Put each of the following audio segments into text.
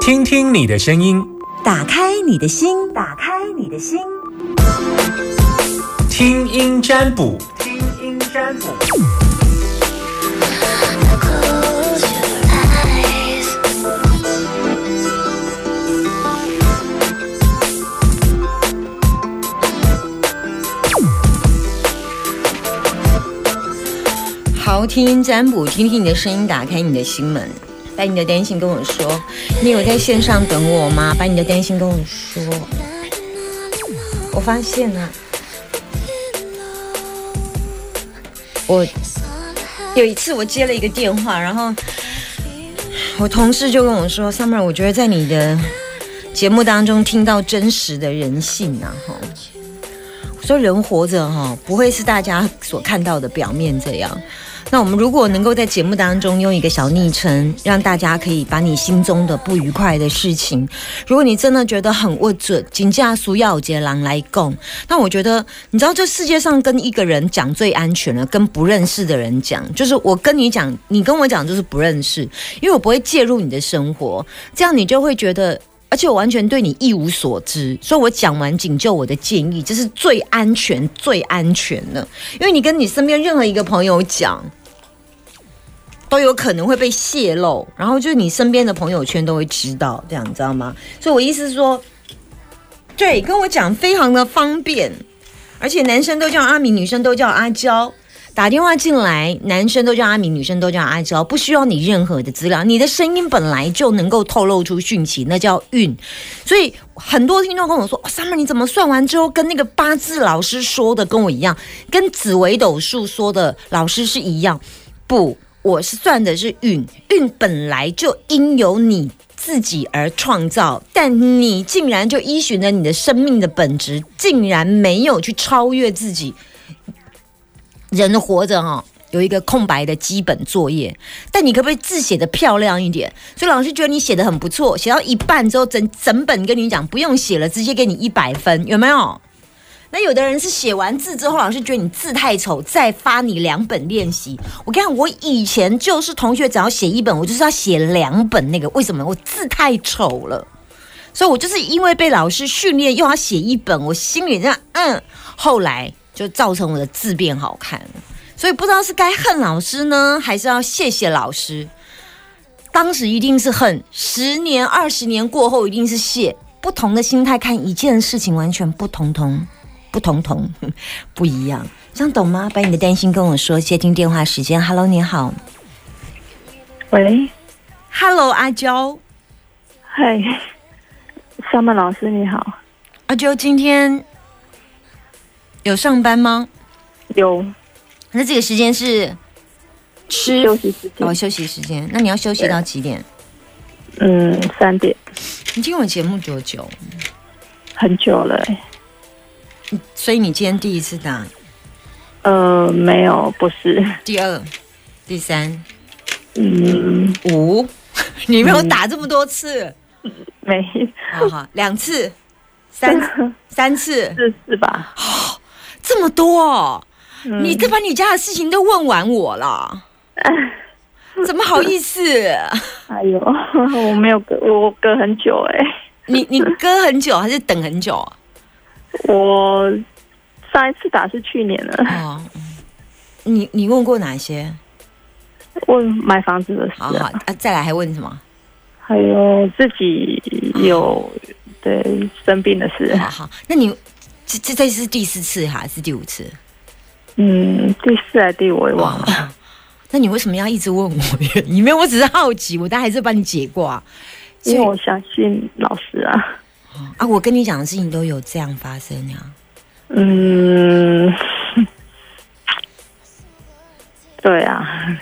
听听你的声音，打开你的心，打开你的心，听音占卜，听音占卜。好，听音占卜，听听你的声音，打开你的心门，把你的担心跟我说。你有在线上等我吗？把你的担心跟我说。我发现呢、我有一次我接了一个电话，然后我同事就跟我说：“Summer，我觉得在你的节目当中听到真实的人性啊，哈。”说人活着哈，不会是大家所看到的表面这样。那我们如果能够在节目当中用一个小昵称，让大家可以把你心中的不愉快的事情，如果你真的觉得很龌龊，请假苏耀杰郎来供。那我觉得，你知道这世界上跟一个人讲最安全了，跟不认识的人讲，就是我跟你讲，你跟我讲就是不认识，因为我不会介入你的生活，这样你就会觉得。而且我完全对你一无所知，所以我讲完仅就我的建议，这是最安全、最安全的。因为你跟你身边任何一个朋友讲，都有可能会被泄露，然后就是你身边的朋友圈都会知道，这样你知道吗？所以我意思是说，对，跟我讲非常的方便，而且男生都叫阿米，女生都叫阿娇。打电话进来，男生都叫阿米，女生都叫阿娇，不需要你任何的资料，你的声音本来就能够透露出讯息，那叫运。所以很多听众跟我说：“哦，Summer，你怎么算完之后跟那个八字老师说的跟我一样，跟紫微斗数说的老师是一样？”不，我是算的是运，运本来就因由你自己而创造，但你竟然就依循着你的生命的本质，竟然没有去超越自己。人活着哈、有一个空白的基本作业，但你可不可以字写的漂亮一点？所以老师觉得你写的很不错，写到一半之后，整整本跟你讲不用写了，直接给你一百分，有没有？那有的人是写完字之后，老师觉得你字太丑，再发你两本练习。我跟你讲，我以前就是同学，只要写一本，我就是要写两本那个，为什么？我字太丑了。所以我就是因为被老师训练，又要写一本，我心里这样，嗯，后来就造成我的字变好看了。所以不知道是该恨老师呢，还是要谢谢老师。当时一定是恨，十年、二十年过后一定是谢。不同的心态看一件事情，完全不同同，不同同，不一样。这样懂吗？把你的担心跟我说。接听电话时间，Hello，你好喂，，Hello，阿娇，嗨，上班老师你好，阿娇，今天有上班吗？有。那这个时间是？吃。休息时间。哦，休息时间。那你要休息到几点？嗯三点，你听我节目多久？很久了欸，所以你今天第一次打，呃，没有，不是，第二、第三、嗯，五，你没有打这么多次，没，好好，两次、三？三次，是是吧？这么多？你这把你家的事情都问完我了，怎么好意思？哎呦，我没有隔，我隔很久哎，你你隔很久还是等很久？啊？我上一次打是去年了，哦，你你问过哪些？问买房子的事好好啊，啊，再来还问什么？还有自己有对生病的事，好好，那你这这这是第四次还是第五次？嗯，第四还是第五我也忘了，哦那你为什么要一直问我原因？因为我只是好奇，我当然还是帮你解卦。因为我相信老师啊，啊，我跟你讲的事情都有这样发生呀。嗯，对啊，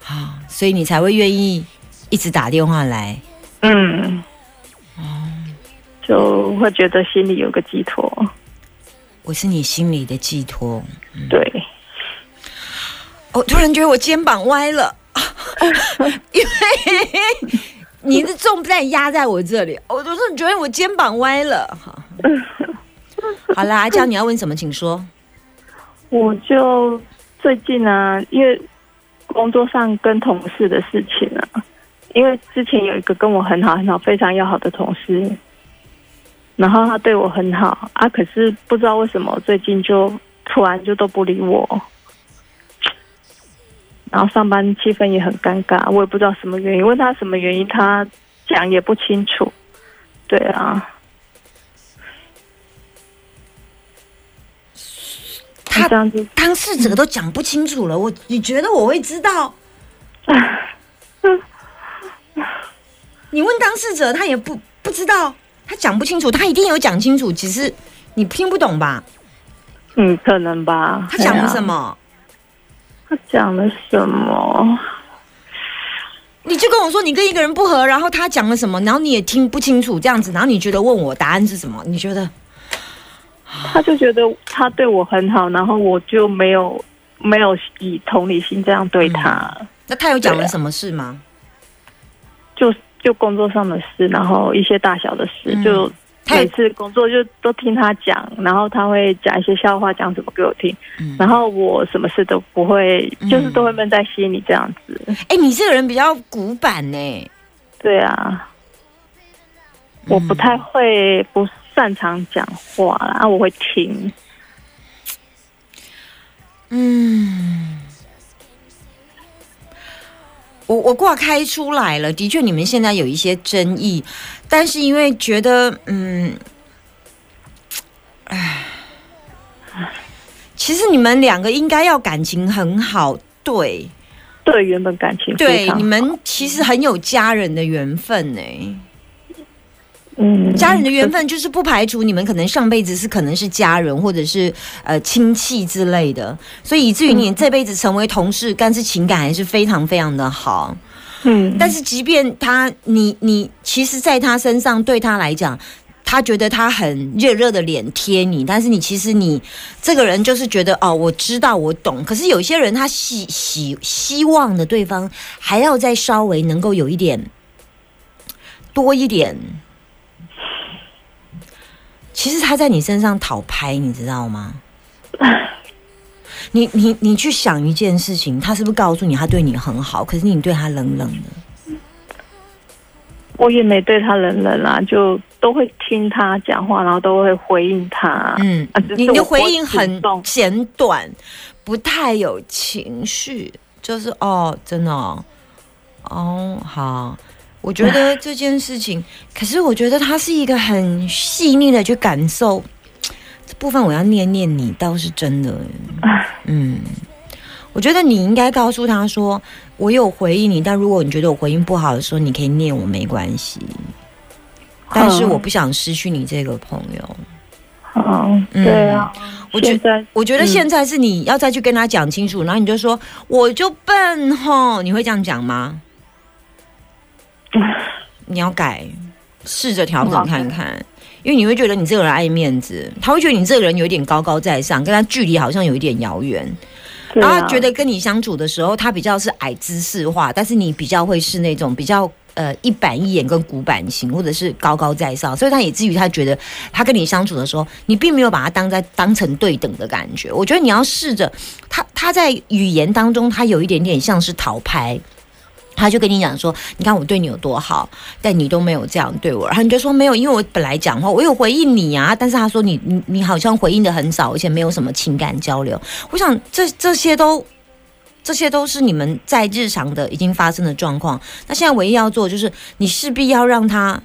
好，所以你才会愿意一直打电话来。嗯，就会觉得心里有个寄托，我是你心里的寄托。对，我突然觉得我肩膀歪了，因为你的重担压在我这里，我就是觉得我肩膀歪了。好，好啦，阿娇，你要问什么，请说。我就最近啊，因为工作上跟同事的事情啊，因为之前有一个跟我很好很好、非常要好的同事，然后他对我很好啊，可是不知道为什么最近就突然就都不理我，然后上班气氛也很尴尬，我也不知道什么原因，问他什么原因，他讲也不清楚。对啊，他当事者都讲不清楚了，我你觉得我会知道？你问当事者，他也不不知道，他讲不清楚，他一定有讲清楚，只是你听不懂吧？嗯，可能吧。他讲了什？么？他讲了什么？你就跟我说你跟一个人不合，然后他讲了什么，然后你也听不清楚，这样子，然后你觉得问我答案是什么？你觉得他就觉得他对我很好，然后我就没有没有以同理心这样对他，那他有讲了什么事吗？就就工作上的事，然后一些大小的事，嗯。就他每次工作就都听他讲，然后他会讲一些笑话，讲什么给我听，嗯。然后我什么事都不会，嗯。就是都会闷在心里这样子。哎、你这个人比较古板呢、对啊，我不太会，不擅长讲话啦，啊，我会听。嗯，我我挂开出来了，的确你们现在有一些争议，但是因为觉得，嗯，唉，其实你们两个应该要感情很好，对。对，原本感情对，你们其实很有家人的缘分呢、嗯家人的缘分就是不排除你们可能上辈子是可能是家人或者是呃亲戚之类的，所以以至于你这辈子成为同事，但是情感还是非常非常的好。嗯，但是即便他你你其实，在他身上对他来讲。他觉得他很热热的脸贴你，但是你其实你这个人就是觉得哦，我知道我懂。可是有些人他希希希望的对方还要再稍微能够有一点多一点，其实他在你身上讨拍，你知道吗？你你你去想一件事情，他是不是告诉你他对你很好，可是你对他冷冷的？我也没对他冷冷啦，就都会听他讲话，然后都会回应他。嗯你的回应很简短，不太有情绪，就是哦，真的哦，哦，好。我觉得这件事情，可是我觉得他是一个很细腻的去感受这部分，我要念念你倒是真的，嗯，我觉得你应该告诉他说，我有回应你，但如果你觉得我回应不好的时候，你可以念我没关系，但是嗯我不想失去你这个朋友。嗯，嗯对啊，我觉得我觉得嗯现在是你要再去跟他讲清楚，然后你就说我就笨吼，你会这样讲吗？你要改，试着调整看看，因为你会觉得你这个人爱面子，他会觉得你这个人有一点高高在上，跟他距离好像有一点遥远，啊然后他觉得跟你相处的时候，他比较是矮姿势化，但是你比较会是那种比较。呃，一板一眼跟古板型，或者是高高在上，所以他也至于他觉得他跟你相处的时候，你并没有把他当在当成对等的感觉。我觉得你要试着，他他在语言当中，他有一点点像是讨拍。他就跟你讲说，你看我对你有多好，但你都没有这样对我。然后你就说没有，因为我本来讲话我有回应你啊，但是他说你你你好像回应的很少，而且没有什么情感交流。我想这这些都这些都是你们在日常的已经发生的状况。那现在唯一要做就是，你势必要让他，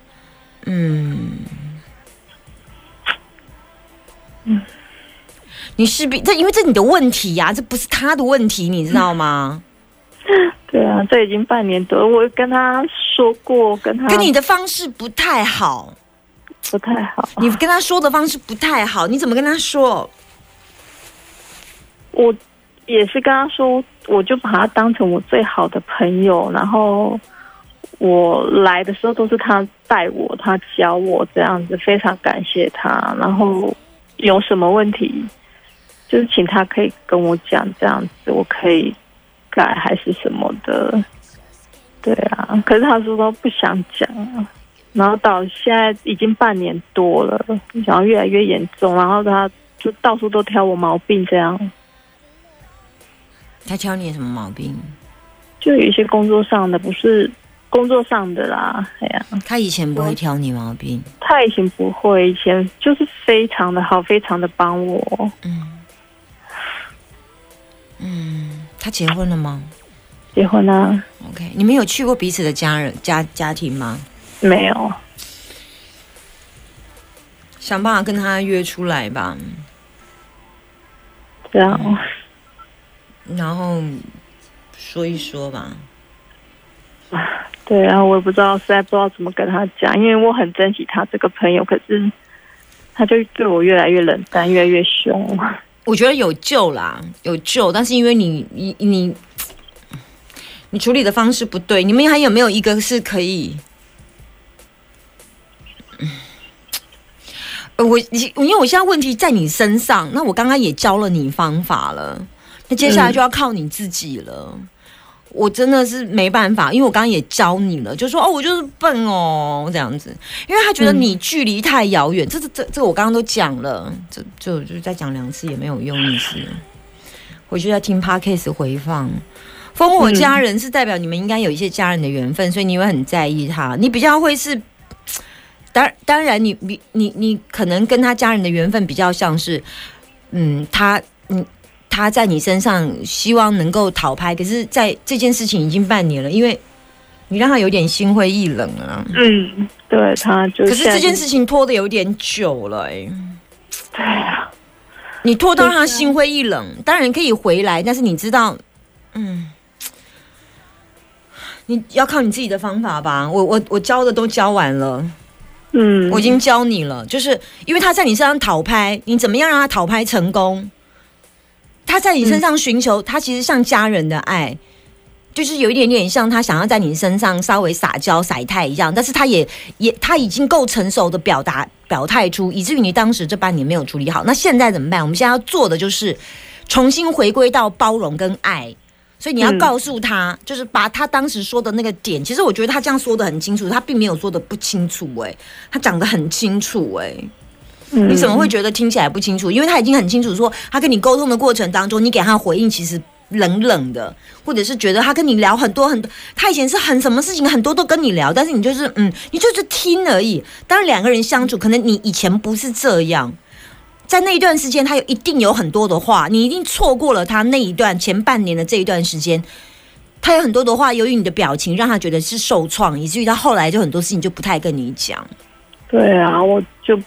嗯嗯，你势必这因为这你的问题呀、这不是他的问题，你知道吗？对啊，这已经半年多了，我跟他说过，跟他跟你的方式不太好，不太好。你跟他说的方式不太好，你怎么跟他说？我也是跟他说，我就把他当成我最好的朋友，然后我来的时候都是他带我，他教我这样子，非常感谢他。然后有什么问题，就是请他可以跟我讲，这样子我可以改还是什么的。对啊，可是他说都不想讲啊。然后到现在已经半年多了，然后越来越严重，然后他就到处都挑我毛病，这样。他挑你什么毛病？就有一些工作上的不是工作上的啦，哎呀，他以前不会挑你毛病，他以前不会，以前就是非常的好，非常的帮我。嗯嗯，他结婚了吗结婚啊？？OK，你们有去过彼此的家人家家庭吗？没有，想办法跟他约出来吧，这样。然后说一说吧。对啊，我也不知道，实在不知道怎么跟他讲，因为我很珍惜他这个朋友，可是他就对我越来越冷淡，越来越凶。我觉得有救啦，有救，但是因为你你你你处理的方式不对，你们还有没有一个是可以？呃我你因为我现在问题在你身上，那我刚刚也教了你方法了，那接下来就要靠你自己了。我真的是没办法，因为我刚刚也教你了，就说哦，我就是笨哦，这样子，因为他觉得你距离太遥远，这这这这个我刚刚都讲了，这就就再讲两次也没有用意思。回去再听 podcast 回放。封我家人是代表你们应该有一些家人的缘分，所以你会很在意他。你比较会是，当当然你你你你可能跟他家人的缘分比较像是，嗯，他嗯他在你身上希望能够讨拍，可是在这件事情已经半年了，因为你让他有点心灰意冷啊。嗯，对，他就可是这件事情拖的有点久了、哎，对啊，你拖到他心灰意冷，当然可以回来，但是你知道，嗯，你要靠你自己的方法吧。我我我教的都教完了，嗯，我已经教你了，就是因为他在你身上讨拍，你怎么样让他讨拍成功？他在你身上寻求，他其实像家人的爱。就是有一点点像他想要在你身上稍微撒娇撒态一样，但是他也也他已经够成熟的表达表态出，以至于你当时这半年没有处理好。那现在怎么办？我们现在要做的就是重新回归到包容跟爱。所以你要嗯告诉他，就是把他当时说的那个点，其实我觉得他这样说的很清楚，他并没有说的不清楚、欸，他讲的很清楚、欸，嗯你怎么会觉得听起来不清楚？因为他已经很清楚说，他跟你沟通的过程当中，你给他回应其实冷冷的，或者是觉得他跟你聊很多很多，他以前是很什么事情很多都跟你聊，但是你就是嗯，你就是听而已。当然两个人相处，可能你以前不是这样。在那一段时间，他有一定有很多的话，你一定错过了他那一段前半年的这一段时间，他有很多的话，由于你的表情让他觉得是受创，以至于他后来就很多事情就不太跟你讲。对啊，我就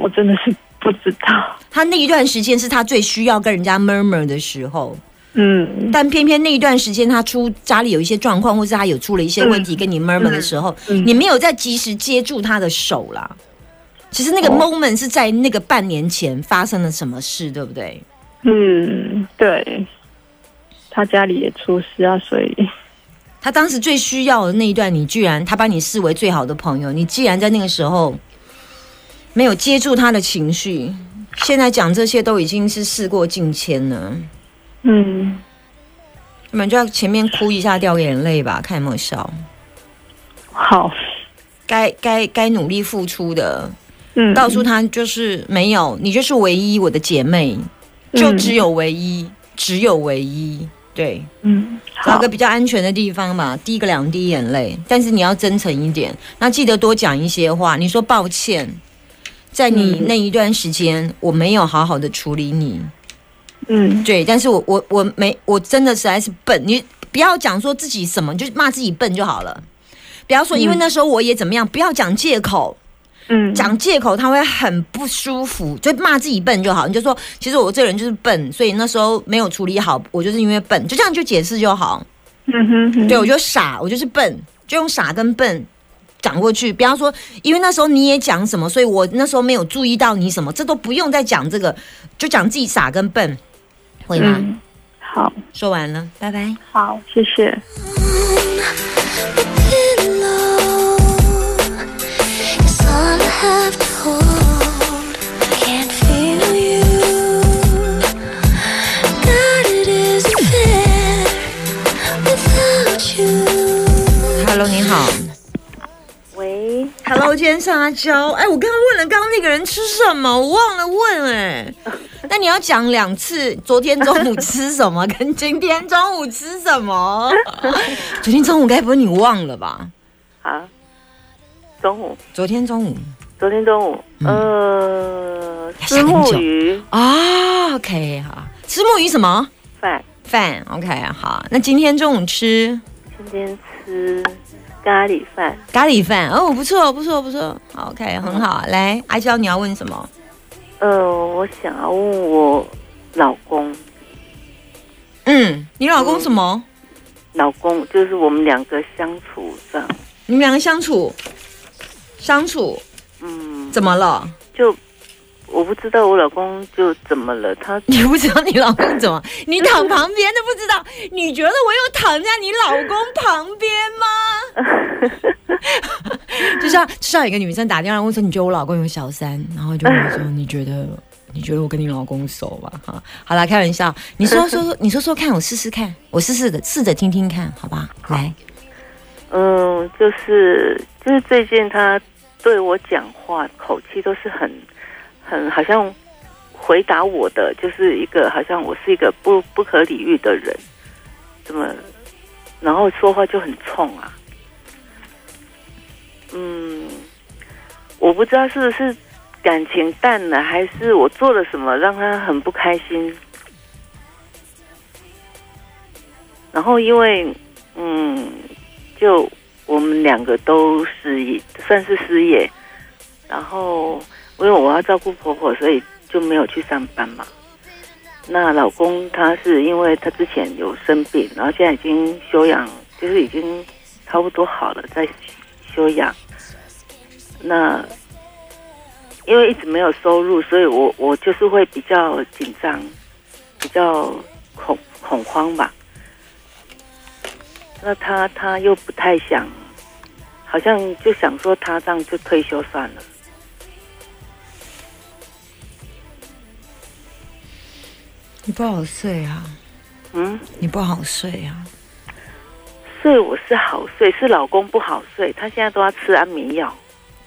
我真的是不知道，他那一段时间是他最需要跟人家 murmur 的时候，嗯。但偏偏那一段时间他出家里有一些状况，或是他有出了一些问题跟你 murmur 的时候，嗯。你没有在及时接住他的手啦。其实那个哦。moment 是在那个半年前发生了什么事，对不对？嗯，对，他家里也出事啊，所以。他当时最需要的那一段，你居然他把你视为最好的朋友，你既然在那个时候没有接住他的情绪，现在讲这些都已经是事过境迁了。嗯，你们就要前面哭一下，掉个眼泪吧，看有没有笑。好，该该该努力付出的，嗯，告诉他就是没有，你就是唯一，我的姐妹，就只有唯一，只有唯一。对，嗯，找个，比较安全的地方嘛，滴个两滴眼泪，但是你要真诚一点，那记得多讲一些话。你说抱歉，在你嗯那一段时间我没有好好的处理你，嗯对，但是我我我没，我真的实在是笨。你不要讲说自己什么，就是骂自己笨就好了。不要说因为那时候我也怎么样，不要讲借口，嗯，讲借口他会很不舒服，就骂自己笨就好。你就说，其实我这个人就是笨，所以那时候没有处理好，我就是因为笨，就这样就解释就好。嗯哼哼，对我就傻，我就是笨，就用傻跟笨讲过去。不要说，因为那时候你也讲什么，所以我那时候没有注意到你什么，这都不用再讲这个，就讲自己傻跟笨，会吗？嗯，好说完了，拜拜。好，谢谢。It's all I 是阿娇。哎，我刚刚问了刚刚那个人吃什么，我忘了问哎。那你要讲两次，昨天中午吃什么，跟今天中午吃什么？昨天中午该不会你忘了吧？啊，中午，昨天中午昨天中午，嗯呃，要丝木鱼啊，OK 好，吃木鱼什么饭，饭？OK 好，那今天中午吃今天吃咖喱饭。咖喱饭哦，不错不错不错，OK 很好。来，阿娇你要问什么？呃，我想要问我老公，嗯，你老公什么？老公就是我们两个相处上，你们两个相处相处嗯，怎么了？就我不知道我老公就怎么了，他 你不知道你老公怎么？你躺旁边都不知道？你觉得我有躺在你老公旁边吗？就像就像有一个女生打电话问说，你觉得我老公有小三？然后就问我说，你觉得你觉得我跟你老公熟吧？哈，好啦，开玩笑。你说说 说，你说说看，我试试看，我试试的试着听听看，好吧？来，嗯，就是就是最近他对我讲话口气都是很很好像回答我的，就是一个好像我是一个不不可理喻的人，怎么，然后说话就很冲啊。嗯，我不知道是不是感情淡了，还是我做了什么让他很不开心。然后因为嗯，就我们两个都失业，算是失业。然后因为我要照顾婆婆，所以就没有去上班嘛。那老公他是因为他之前有生病，然后现在已经休养，就是已经差不多好了，在休养。那因为一直没有收入，所以我我就是会比较紧张，比较恐恐慌吧。那他他又不太想，好像就想说他这样就退休算了。你不好睡啊，嗯，你不好睡啊。睡我是好睡，是老公不好睡，他现在都要吃安眠药。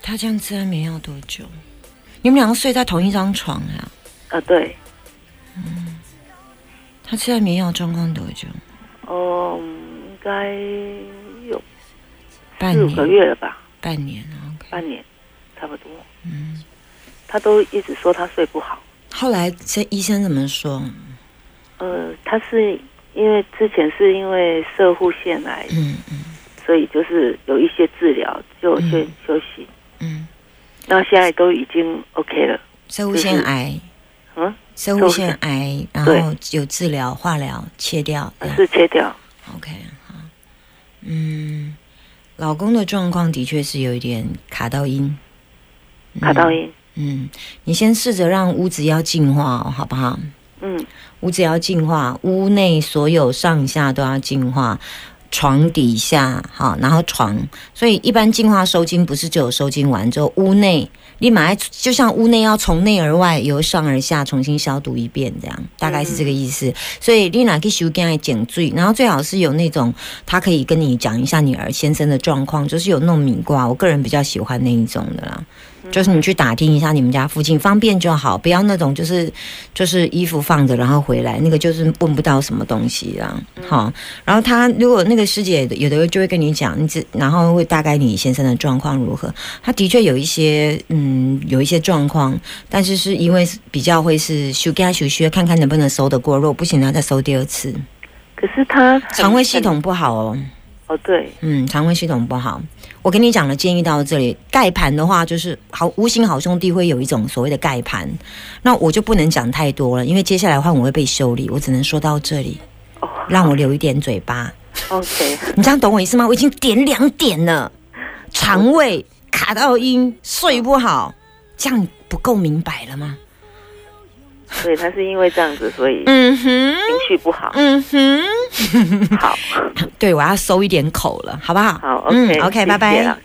他这样吃安眠药多久？你们两个睡在同一张床呀、啊，对，嗯他吃安眠药状况多久？哦、应该有半四五个年，月了吧，半年啊。半年差不多。嗯，他都一直说他睡不好。后来这医生怎么说？呃，他是因为之前是因为射护腺癌，嗯嗯所以就是有一些治疗就先嗯休息。嗯，那现在都已经 OK 了。射护腺癌，嗯，射护腺癌，然后有治疗、化疗、切掉。是切掉。OK，好。嗯，老公的状况的确是有一点卡到音。卡到音。嗯，你先试着让屋子要净化哦，好不好？嗯屋子要净化，屋内所有上下都要净化，床底下好，然后床，所以一般净化收金不是只有收金完之后，屋内立马要就像屋内要从内而外，由上而下重新消毒一遍，这样大概是这个意思。所以丽娜去修干来减罪，然后最好是有那种他可以跟你讲一下你儿先生的状况，就是有那种米卦，我个人比较喜欢那一种的啦。就是你去打听一下你们家附近方便就好，不要那种就是就是衣服放着然后回来，那个就是问不到什么东西啦。好，然后他如果那个师姐有的就会跟你讲，你只然后会大概你先生的状况如何。他的确有一些嗯有一些状况，但是是因为比较会是修给他修修，看看能不能收得过，如果不行他再收第二次。可是他肠胃系统不好哦。哦，对，嗯，肠胃系统不好。我跟你讲了，建议到这里。盖盘的话，就是好无形好兄弟会有一种所谓的盖盘，那我就不能讲太多了，因为接下来话我会被修理，我只能说到这里，哦让我留一点嘴巴。，OK，你这样懂我意思吗？我已经点两点了，肠胃卡到音，睡不好，这样不够明白了吗？所以他是因为这样子，所以嗯哼，情绪不好。嗯哼，好，对我要收一点口了，好不好？好，OK，嗯，OK，拜拜老。师。